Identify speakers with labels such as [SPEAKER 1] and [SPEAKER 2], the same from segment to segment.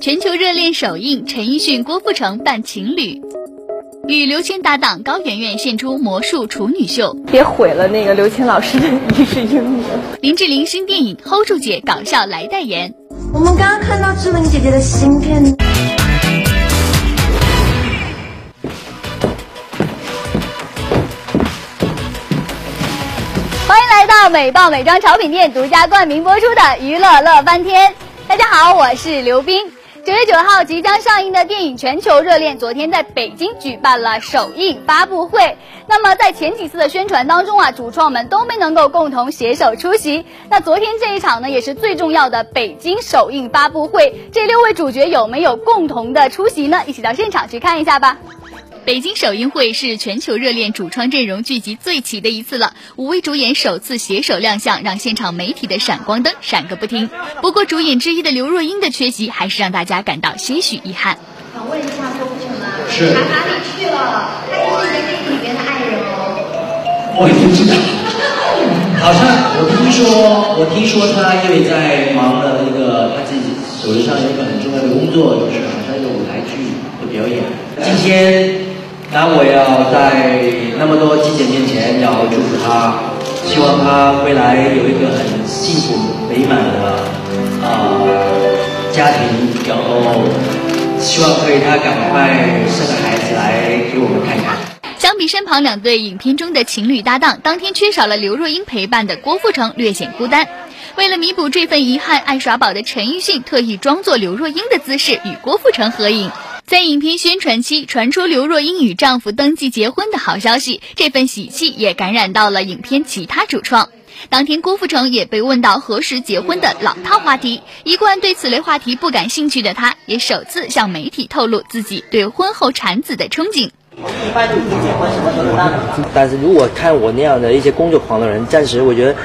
[SPEAKER 1] 全球热恋首映，陈奕迅、郭富城扮情侣，与刘谦搭档高圆圆献出魔术处女秀。
[SPEAKER 2] 别毁了那个刘谦老师的一世英名。
[SPEAKER 1] 林志玲新电影《hold 住姐》搞笑来代言。
[SPEAKER 3] 我们刚刚看到志玲姐姐的新片。
[SPEAKER 1] 欢迎来到美爆美妆潮品店独家冠名播出的《娱乐乐翻天》。大家好，我是刘冰。九月九号即将上映的电影《全球热恋》昨天在北京举办了首映发布会。那么在前几次的宣传当中啊，主创们都没能够共同携手出席。那昨天这一场呢，也是最重要的北京首映发布会。这六位主角有没有共同的出席呢？一起到现场去看一下吧。北京首映会是全球热恋主创阵容聚集最齐的一次了，五位主演首次携手亮相，让现场媒体的闪光灯闪个不停。不过，主演之一的刘若英的缺席，还是让大家感到些许遗憾。
[SPEAKER 4] 想问一下周富城啊，是他哪里去了？他就是在电影里边的爱人哦。
[SPEAKER 5] 我也不知道，好像我听说，我听说他因为在忙了那个他自己手头上有一个很重要的工作，就是好像一个舞台剧的表演。今天。那我要在那么多记者面前要祝福他，希望他未来有一个很幸福美满的啊家庭，然后希望可以他赶快生个孩子来给我们看看。
[SPEAKER 1] 相比身旁两对影片中的情侣搭档，当天缺少了刘若英陪伴的郭富城略显孤单。为了弥补这份遗憾，爱耍宝的陈奕迅特意装作刘若英的姿势与郭富城合影。在影片宣传期传出刘若英与丈夫登记结婚的好消息，这份喜气也感染到了影片其他主创。当天，郭富城也被问到何时结婚的老套话题，一贯对此类话题不感兴趣的他，也首次向媒体透露自己对婚后产子的憧憬。
[SPEAKER 5] 但是如果看我那样的一些工作狂的人，暂时我觉得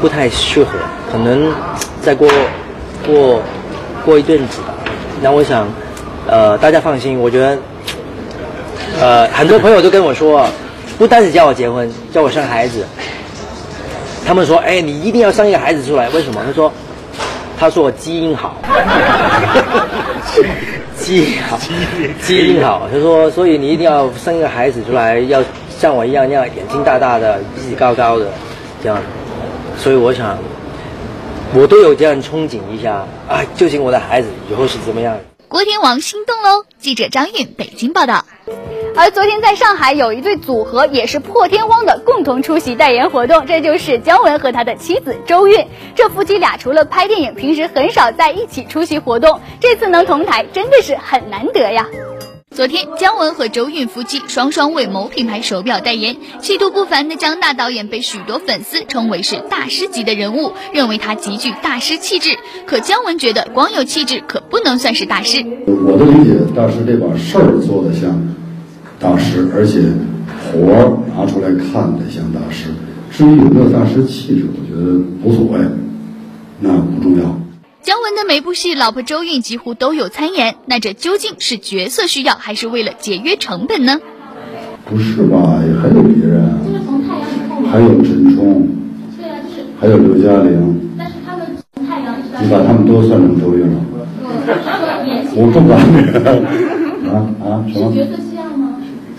[SPEAKER 5] 不太适合，可能再过过过一阵子吧。那我想。呃，大家放心，我觉得，呃，很多朋友都跟我说，不单是叫我结婚，叫我生孩子。他们说，哎，你一定要生一个孩子出来，为什么？他说，他说我基因好，基因好，基因好。他说，所以你一定要生一个孩子出来，要像我一样，要眼睛大大的，鼻子高高的，这样。所以我想，我都有这样憧憬一下啊，究竟我的孩子以后是怎么样？
[SPEAKER 1] 郭天王心动喽！记者张韵北京报道。而昨天在上海有一对组合也是破天荒的共同出席代言活动，这就是姜文和他的妻子周韵。这夫妻俩除了拍电影，平时很少在一起出席活动，这次能同台真的是很难得呀。昨天，姜文和周韵夫妻双双为某品牌手表代言，气度不凡的姜大导演被许多粉丝称为是大师级的人物，认为他极具大师气质。可姜文觉得光有气质可不能算是大师。
[SPEAKER 6] 我的理解，大师得把事儿做得像大师，而且活儿拿出来看得像大师。至于有没有大师气质，我觉得无所谓，那不重要。
[SPEAKER 1] 姜文的每部戏，老婆周韵几乎都有参演。那这究竟是角色需要，还是为了节约成本呢？
[SPEAKER 6] 不是吧？也还有别人。
[SPEAKER 4] 就是从太阳以后
[SPEAKER 6] 还有陈冲。
[SPEAKER 4] 对啊，就是。
[SPEAKER 6] 还有刘嘉玲。
[SPEAKER 4] 但是他们从太阳一直到。
[SPEAKER 6] 你把他们都算成周韵了？我不管你。啊啊什么？
[SPEAKER 4] 角色需要吗？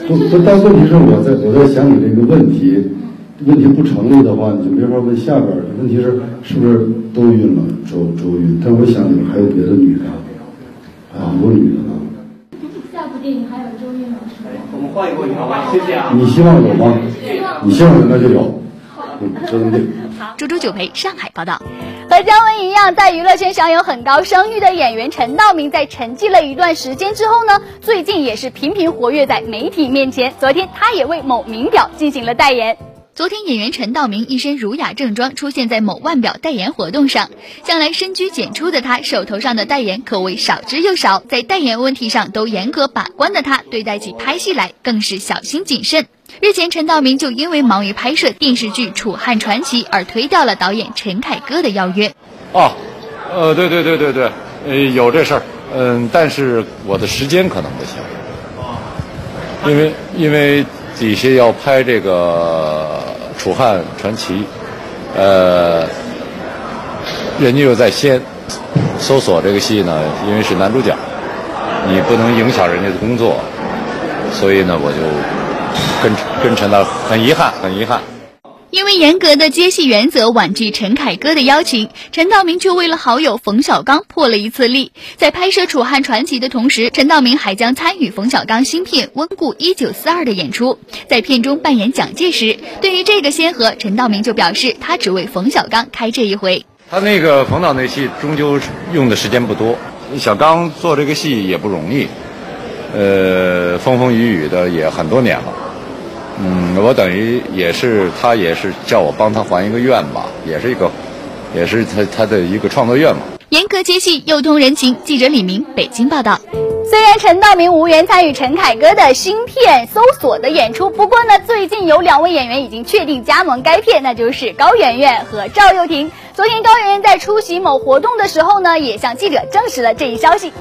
[SPEAKER 6] 不不，但问题是我在我在想你这个问题。问题不成立的话，你就没法问下边儿。问题是是不是都晕了？周周晕，但我想里面还有别的女的，还有很多女的呢。
[SPEAKER 4] 下部电影还有周韵老师。
[SPEAKER 5] 我们换一个好吧？谢谢啊。
[SPEAKER 6] 你希望有吗？你希望有那就有。
[SPEAKER 1] 好，猪猪九培上海报道。和姜文一样，在娱乐圈享有很高声誉的演员陈道明，在沉寂了一段时间之后呢，最近也是频频活跃在媒体面前。昨天，他也为某名表进行了代言。昨天，演员陈道明一身儒雅正装出现在某腕表代言活动上。向来深居简出的他，手头上的代言可谓少之又少，在代言问题上都严格把关的他，对待起拍戏来更是小心谨慎。日前，陈道明就因为忙于拍摄电视剧《楚汉传奇》而推掉了导演陈凯歌的邀约。
[SPEAKER 7] 哦，呃，对对对对对，呃，有这事儿，嗯，但是我的时间可能不行，因为因为底下要拍这个。楚汉传奇，呃，人家又在先，搜索这个戏呢，因为是男主角，你不能影响人家的工作，所以呢，我就跟跟陈导很遗憾，很遗憾。
[SPEAKER 1] 因为严格的接戏原则婉拒陈凯歌的邀请，陈道明却为了好友冯小刚破了一次例。在拍摄《楚汉传奇》的同时，陈道明还将参与冯小刚新片《温故一九四二》的演出，在片中扮演蒋介石。对于这个先河，陈道明就表示，他只为冯小刚开这一回。
[SPEAKER 7] 他那个冯导那戏终究用的时间不多，小刚做这个戏也不容易，呃，风风雨雨的也很多年了。嗯，我等于也是他，也是叫我帮他还一个愿吧，也是一个，也是他他的一个创作愿望。
[SPEAKER 1] 严格接戏又通人情，记者李明北京报道。虽然陈道明无缘参与陈凯歌的新片《搜索》的演出，不过呢，最近有两位演员已经确定加盟该片，那就是高圆圆和赵又廷。昨天高圆圆在出席某活动的时候呢，也向记者证实了这一消息。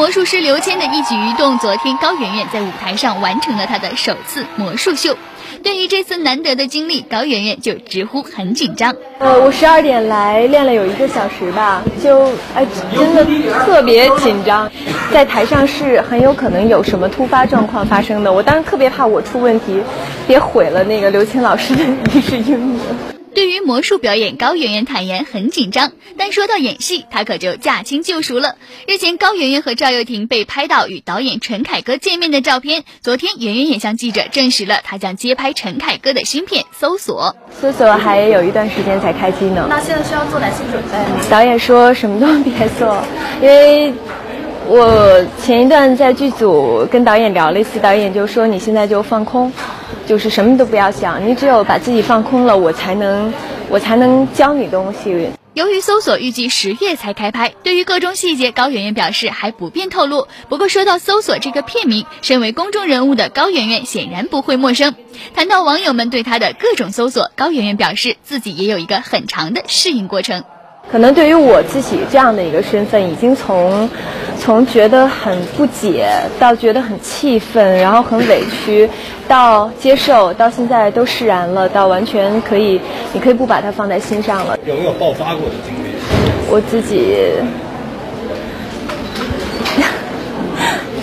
[SPEAKER 1] 魔术师刘谦的一举一动，昨天高圆圆在舞台上完成了她的首次魔术秀。对于这次难得的经历，高圆圆就直呼很紧张。
[SPEAKER 8] 呃，我十二点来练了有一个小时吧，就哎真的特别紧张，在台上是很有可能有什么突发状况发生的。我当时特别怕我出问题，别毁了那个刘谦老师的一世英名。
[SPEAKER 1] 对于魔术表演，高圆圆坦言很紧张，但说到演戏，她可就驾轻就熟了。日前，高圆圆和赵又廷被拍到与导演陈凯歌见面的照片。昨天，圆圆也向记者证实了她将接拍陈凯歌的新片《搜索》。
[SPEAKER 8] 搜索还有一段时间才开机呢。
[SPEAKER 3] 那现在需要做哪些准备？
[SPEAKER 8] 导演说什么都别做，因为我前一段在剧组跟导演聊了一次，导演就说你现在就放空。就是什么都不要想，你只有把自己放空了，我才能，我才能教你东西。
[SPEAKER 1] 由于搜索预计十月才开拍，对于各种细节，高圆圆表示还不便透露。不过说到搜索这个片名，身为公众人物的高圆圆显然不会陌生。谈到网友们对她的各种搜索，高圆圆表示自己也有一个很长的适应过程。
[SPEAKER 8] 可能对于我自己这样的一个身份，已经从从觉得很不解，到觉得很气愤，然后很委屈，到接受，到现在都释然了，到完全可以，你可以不把它放在心上了。
[SPEAKER 7] 有没有爆发过的经历？
[SPEAKER 8] 我自己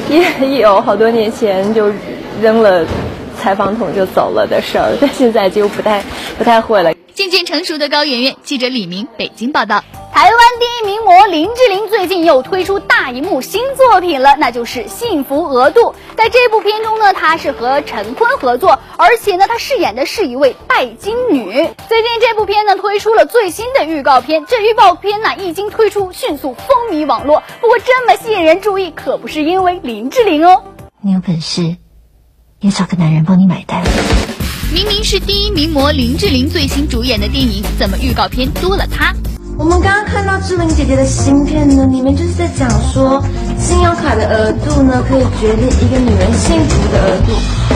[SPEAKER 8] 也有好多年前就扔了采访筒就走了的事儿，但现在就不太不太会了。
[SPEAKER 1] 渐渐成熟的高圆圆，记者李明北京报道。台湾第一名模林志玲最近又推出大荧幕新作品了，那就是《幸福额度》。在这部片中呢，她是和陈坤合作，而且呢，她饰演的是一位拜金女。最近这部片呢推出了最新的预告片，这预告片呢一经推出，迅速风靡网络。不过这么吸引人注意，可不是因为林志玲哦。
[SPEAKER 9] 你有本事，也找个男人帮你买单。
[SPEAKER 1] 明明是第一名模林志玲最新主演的电影，怎么预告片多了她？
[SPEAKER 3] 我们刚刚看到志玲姐姐的芯片呢，里面就是在讲说，信用卡的额度呢，可以决定一个女人幸福的额度。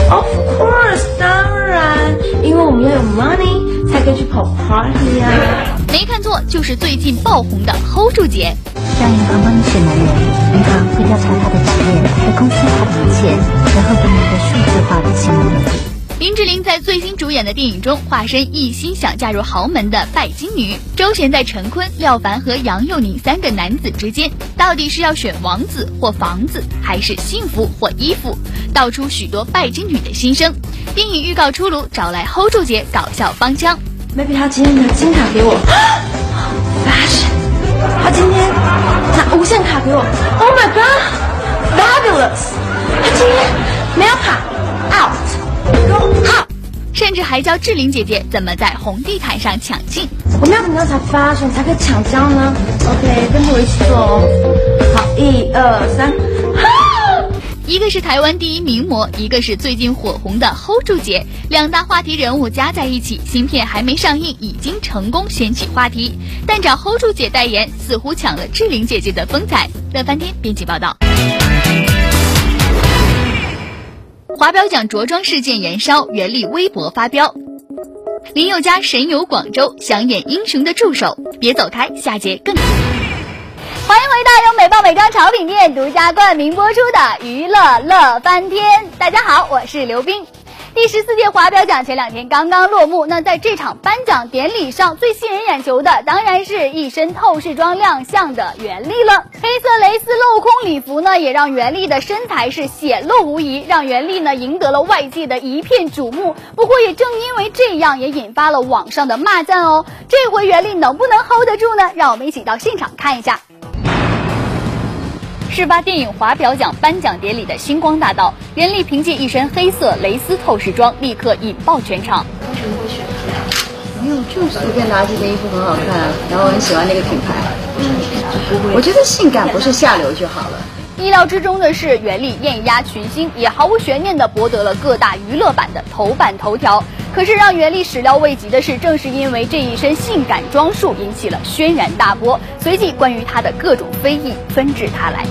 [SPEAKER 3] Of course，当然，因为我们要有 money 才可以去跑 party 啊。
[SPEAKER 1] 没看错，就是最近爆红的 Hold 住姐。
[SPEAKER 9] 让银行帮你选男人，银行会调查他的职业和公司他的一切，然后给你一个数字化的信用额度。
[SPEAKER 1] 林志玲在最新主演的电影中，化身一心想嫁入豪门的拜金女，周旋在陈坤、廖凡和杨佑宁三个男子之间，到底是要选王子或房子，还是幸福或衣服，道出许多拜金女的心声。电影预告出炉，找来 Hold 住姐搞笑帮腔。
[SPEAKER 3] Maybe 他今天拿金卡给我，Fashion。他今天拿无限卡给我，Oh my God，Fabulous。他今天没有卡，Out。
[SPEAKER 1] 甚至还教志玲姐姐怎么在红地毯上抢镜。
[SPEAKER 3] 我们要怎么样才发生才可以抢焦呢？OK，跟着我一起做哦。好，一二三。
[SPEAKER 1] 一个是台湾第一名模，一个是最近火红的 Hold 住姐，两大话题人物加在一起，新片还没上映，已经成功掀起话题。但找 Hold 住姐代言，似乎抢了志玲姐姐的风采。乐翻天编辑报道。华表奖着装事件燃烧，袁立微博发飙。林宥嘉神游广州，想演英雄的助手，别走开，下节更。欢迎回到由美爆美妆潮品店独家冠名播出的《娱乐乐翻天》。大家好，我是刘冰。第十四届华表奖前两天刚刚落幕，那在这场颁奖典礼上，最吸人眼球的当然是一身透视装亮相的袁立了。黑色蕾丝镂空礼服呢，也让袁立的身材是显露无遗，让袁立呢赢得了外界的一片瞩目。不过也正因为这样，也引发了网上的骂赞哦。这回袁立能不能 hold 得住呢？让我们一起到现场看一下。事发电影华表奖颁奖典礼的星光大道，袁立凭借一身黑色蕾丝透视装，立刻引爆全场。
[SPEAKER 10] 为什么会选它？没有，就随便拿这件衣服很好看，然后我很喜欢那个品牌。我觉得性感不是下流就好了。
[SPEAKER 1] 意料之中的是，袁立艳压群星，也毫无悬念地博得了各大娱乐版的头版头条。可是让袁立始料未及的是，正是因为这一身性感装束引起了轩然大波，随即关于他的各种非议纷至沓来。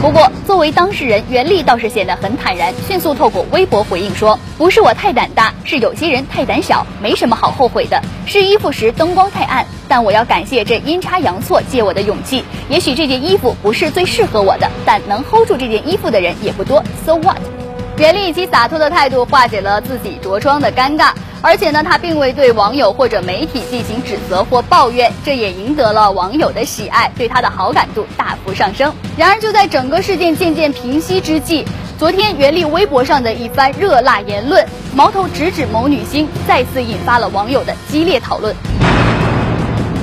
[SPEAKER 1] 不过，作为当事人，袁立倒是显得很坦然，迅速透过微博回应说：“不是我太胆大，是有些人太胆小，没什么好后悔的。试衣服时灯光太暗，但我要感谢这阴差阳错借我的勇气。也许这件衣服不是最适合我的，但能 hold 住这件衣服的人也不多。So what？” 袁立其洒脱的态度化解了自己着装的尴尬，而且呢，他并未对网友或者媒体进行指责或抱怨，这也赢得了网友的喜爱，对他的好感度大幅上升。然而，就在整个事件渐渐平息之际，昨天袁立微博上的一番热辣言论，矛头直指某女星，再次引发了网友的激烈讨论。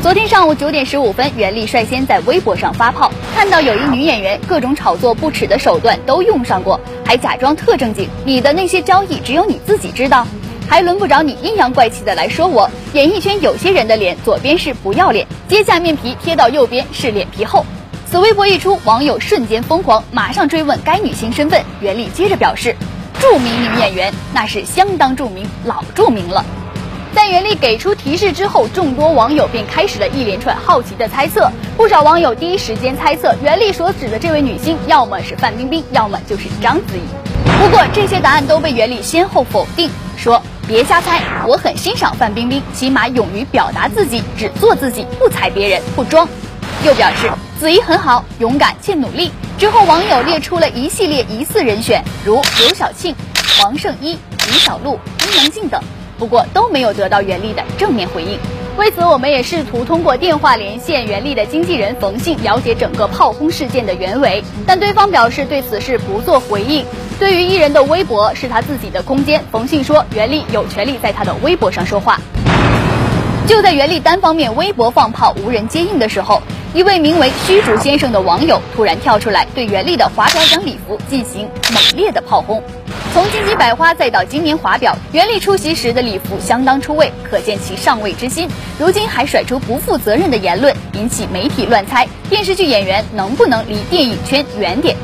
[SPEAKER 1] 昨天上午九点十五分，袁立率先在微博上发炮，看到有一女演员各种炒作不耻的手段都用上过，还假装特正经。你的那些交易只有你自己知道，还轮不着你阴阳怪气的来说我。演艺圈有些人的脸，左边是不要脸，揭下面皮贴到右边是脸皮厚。此微博一出，网友瞬间疯狂，马上追问该女星身份。袁立接着表示，著名女演员，那是相当著名，老著名了。在袁立给出提示之后，众多网友便开始了一连串好奇的猜测。不少网友第一时间猜测，袁立所指的这位女星，要么是范冰冰，要么就是章子怡。不过这些答案都被袁立先后否定，说别瞎猜，我很欣赏范冰冰，起码勇于表达自己，只做自己，不踩别人，不装。又表示子怡很好，勇敢且努力。之后网友列出了一系列疑似人选，如刘晓庆、黄圣依、李小璐、伊能静等。不过都没有得到袁立的正面回应。为此，我们也试图通过电话连线袁立的经纪人冯信，了解整个炮轰事件的原委。但对方表示对此事不做回应。对于艺人的微博是他自己的空间，冯信说袁立有权利在他的微博上说话。就在袁立单方面微博放炮无人接应的时候，一位名为虚竹先生的网友突然跳出来，对袁立的华表奖礼服进行猛烈的炮轰。从金鸡百花再到今年华表，袁立出席时的礼服相当出位，可见其上位之心。如今还甩出不负责任的言论，引起媒体乱猜电视剧演员能不能离电影圈远点。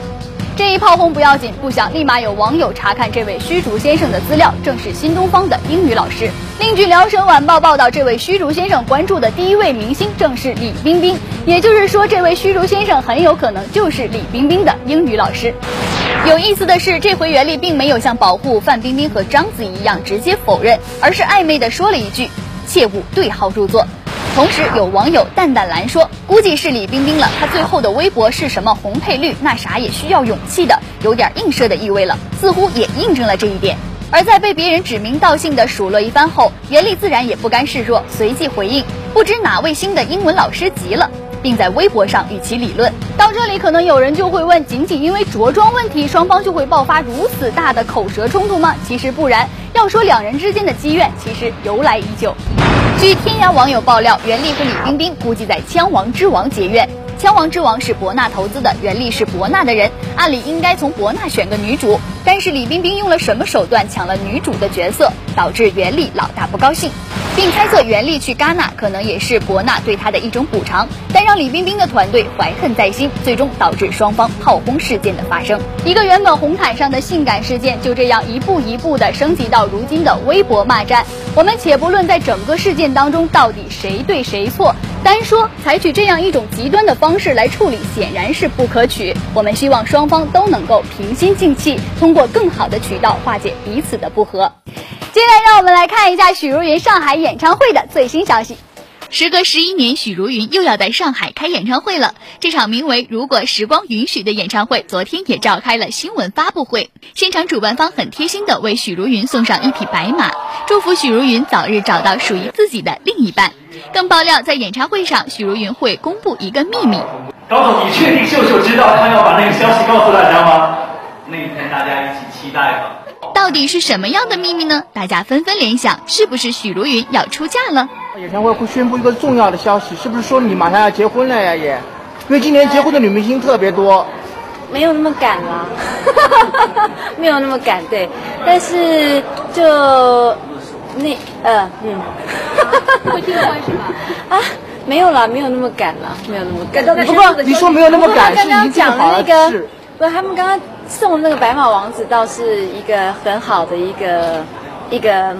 [SPEAKER 1] 这一炮轰不要紧，不想立马有网友查看这位虚竹先生的资料，正是新东方的英语老师。另据辽沈晚报报道，这位虚竹先生关注的第一位明星正是李冰冰，也就是说，这位虚竹先生很有可能就是李冰冰的英语老师。有意思的是，这回袁立并没有像保护范冰冰和章子怡一样直接否认，而是暧昧的说了一句：“切勿对号入座。”同时，有网友淡淡蓝说：“估计是李冰冰了，她最后的微博是什么红配绿，那啥也需要勇气的，有点映射的意味了，似乎也印证了这一点。”而在被别人指名道姓的数落一番后，袁立自然也不甘示弱，随即回应：“不知哪位新的英文老师急了。”并在微博上与其理论。到这里，可能有人就会问：仅仅因为着装问题，双方就会爆发如此大的口舌冲突吗？其实不然。要说两人之间的积怨，其实由来已久。据天涯网友爆料，袁立和李冰冰估计在《枪王之王》结怨。《枪王之王》是博纳投资的，袁立是博纳的人，按理应该从博纳选个女主，但是李冰冰用了什么手段抢了女主的角色，导致袁立老大不高兴，并猜测袁立去戛纳可能也是博纳对他的一种补偿，但让李冰冰的团队怀恨在心，最终导致双方炮轰事件的发生。一个原本红毯上的性感事件，就这样一步一步的升级到如今的微博骂战。我们且不论在整个事件当中到底谁对谁错。单说采取这样一种极端的方式来处理，显然是不可取。我们希望双方都能够平心静气，通过更好的渠道化解彼此的不和。接下来，让我们来看一下许茹芸上海演唱会的最新消息。时隔十一年，许茹芸又要在上海开演唱会了。这场名为《如果时光允许》的演唱会，昨天也召开了新闻发布会。现场主办方很贴心的为许茹芸送上一匹白马，祝福许茹芸早日找到属于自己的另一半。更爆料，在演唱会上，许茹芸会公布一个秘密。
[SPEAKER 11] 高总，你确定秀秀知道他要把那个消息告诉大家吗？那一天大家一起期待吧。
[SPEAKER 1] 到底是什么样的秘密呢？大家纷纷联想，是不是许茹芸要出嫁了？
[SPEAKER 12] 演唱会会宣布一个重要的消息，是不是说你马上要结婚了呀？也，因为今年结婚的女明星特别多，
[SPEAKER 2] 没有那么赶了，没有那么赶，对，但是就那呃嗯，
[SPEAKER 1] 会订婚是吧？
[SPEAKER 2] 啊，没有了，没有那么赶了，没有那么赶。
[SPEAKER 12] 不过你说没有那么赶，是已经
[SPEAKER 2] 讲
[SPEAKER 12] 好了
[SPEAKER 2] 个，
[SPEAKER 12] 是。
[SPEAKER 2] 不，他们刚刚送的那个白马王子倒是一个很好的一个一个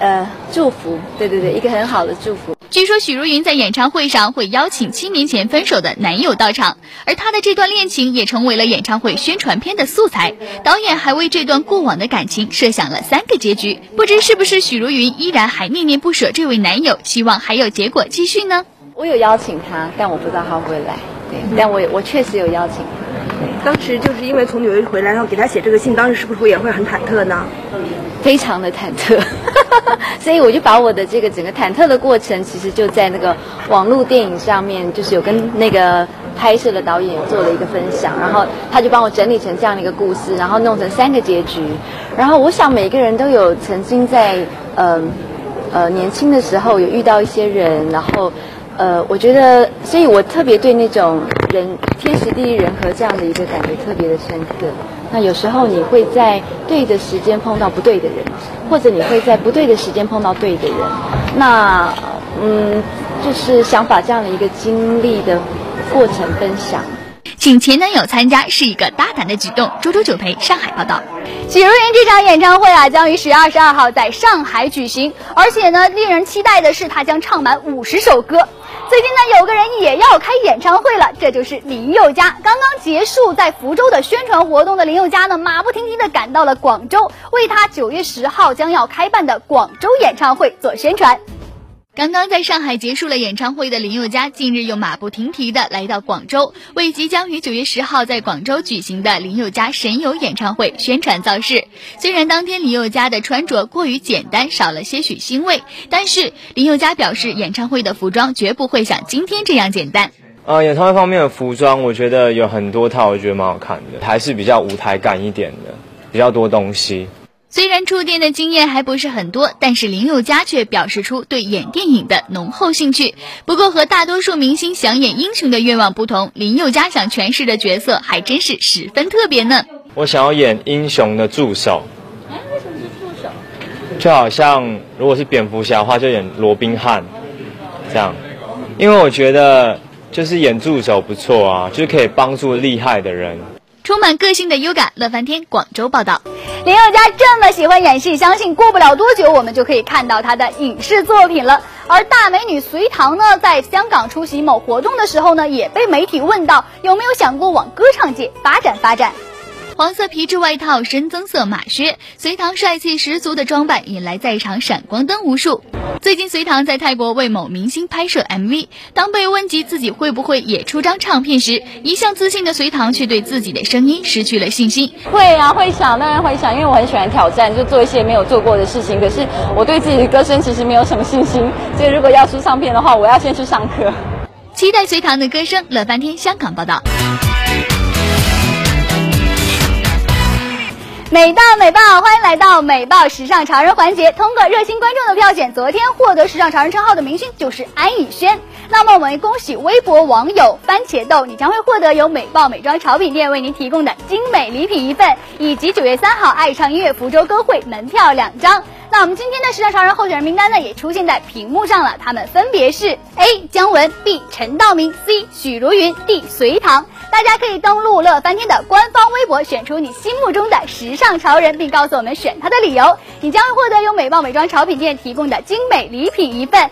[SPEAKER 2] 呃祝福，对对对，一个很好的祝福。
[SPEAKER 1] 据说许茹芸在演唱会上会邀请七年前分手的男友到场，而她的这段恋情也成为了演唱会宣传片的素材。导演还为这段过往的感情设想了三个结局，不知是不是许茹芸依然还念念不舍这位男友，希望还有结果继续呢？
[SPEAKER 2] 我有邀请他，但我不知道他会不会来。对，但我我确实有邀请他。
[SPEAKER 13] 当时就是因为从纽约回来，然后给他写这个信，当时是不是也会很忐忑呢？
[SPEAKER 2] 非常的忐忑，所以我就把我的这个整个忐忑的过程，其实就在那个网络电影上面，就是有跟那个拍摄的导演做了一个分享，然后他就帮我整理成这样的一个故事，然后弄成三个结局。然后我想每个人都有曾经在呃呃年轻的时候有遇到一些人，然后。呃，我觉得，所以我特别对那种人天时地利人和这样的一个感觉特别的深刻。那有时候你会在对的时间碰到不对的人，或者你会在不对的时间碰到对的人。那嗯，就是想把这样的一个经历的过程分享。
[SPEAKER 1] 请前男友参加是一个大胆的举动。周周九陪上海报道，许茹芸这场演唱会啊，将于十月二十二号在上海举行，而且呢，令人期待的是，她将唱满五十首歌。最近呢，有个人也要开演唱会了，这就是林宥嘉。刚刚结束在福州的宣传活动的林宥嘉呢，马不停蹄地赶到了广州，为他九月十号将要开办的广州演唱会做宣传。刚刚在上海结束了演唱会的林宥嘉，近日又马不停蹄的来到广州，为即将于九月十号在广州举行的林宥嘉神游演唱会宣传造势。虽然当天林宥嘉的穿着过于简单，少了些许腥味，但是林宥嘉表示，演唱会的服装绝不会像今天这样简单。
[SPEAKER 14] 呃，演唱会方面的服装，我觉得有很多套，我觉得蛮好看的，还是比较舞台感一点的，比较多东西。
[SPEAKER 1] 虽然触电的经验还不是很多，但是林宥嘉却表示出对演电影的浓厚兴趣。不过和大多数明星想演英雄的愿望不同，林宥嘉想诠释的角色还真是十分特别呢。
[SPEAKER 14] 我想要演英雄的助手。
[SPEAKER 1] 哎，为什么是助手？
[SPEAKER 14] 就好像如果是蝙蝠侠的话，就演罗宾汉这样，因为我觉得就是演助手不错啊，就是可以帮助厉害的人。
[SPEAKER 1] 充满个性的优感，乐翻天广州报道。林宥嘉这么喜欢演戏，相信过不了多久，我们就可以看到他的影视作品了。而大美女隋棠呢，在香港出席某活动的时候呢，也被媒体问到有没有想过往歌唱界发展发展。黄色皮质外套，深棕色马靴，隋唐帅气十足的装扮引来在场闪光灯无数。最近，隋唐在泰国为某明星拍摄 MV，当被问及自己会不会也出张唱片时，一向自信的隋唐却对自己的声音失去了信心。
[SPEAKER 2] 会啊，会想，当然会想，因为我很喜欢挑战，就做一些没有做过的事情。可是我对自己的歌声其实没有什么信心，所以如果要出唱片的话，我要先去上课。
[SPEAKER 1] 期待隋唐的歌声，乐翻天香港报道。美到美爆，欢迎来到美爆时尚潮人环节。通过热心观众的票选，昨天获得时尚潮人称号的明星就是安以轩。那么我们恭喜微博网友番茄豆，你将会获得由美爆美妆潮品店为您提供的精美礼品一份，以及九月三号爱唱音乐福州歌会门票两张。那我们今天的时尚潮人候选人名单呢，也出现在屏幕上了，他们分别是 A 姜文、B 陈道明、C 许茹芸、D 隋棠。大家可以登录乐翻天的官方微博，选出你心目中的时尚潮人，并告诉我们选他的理由，你将会获得由美爆美妆潮品店提供的精美礼品一份。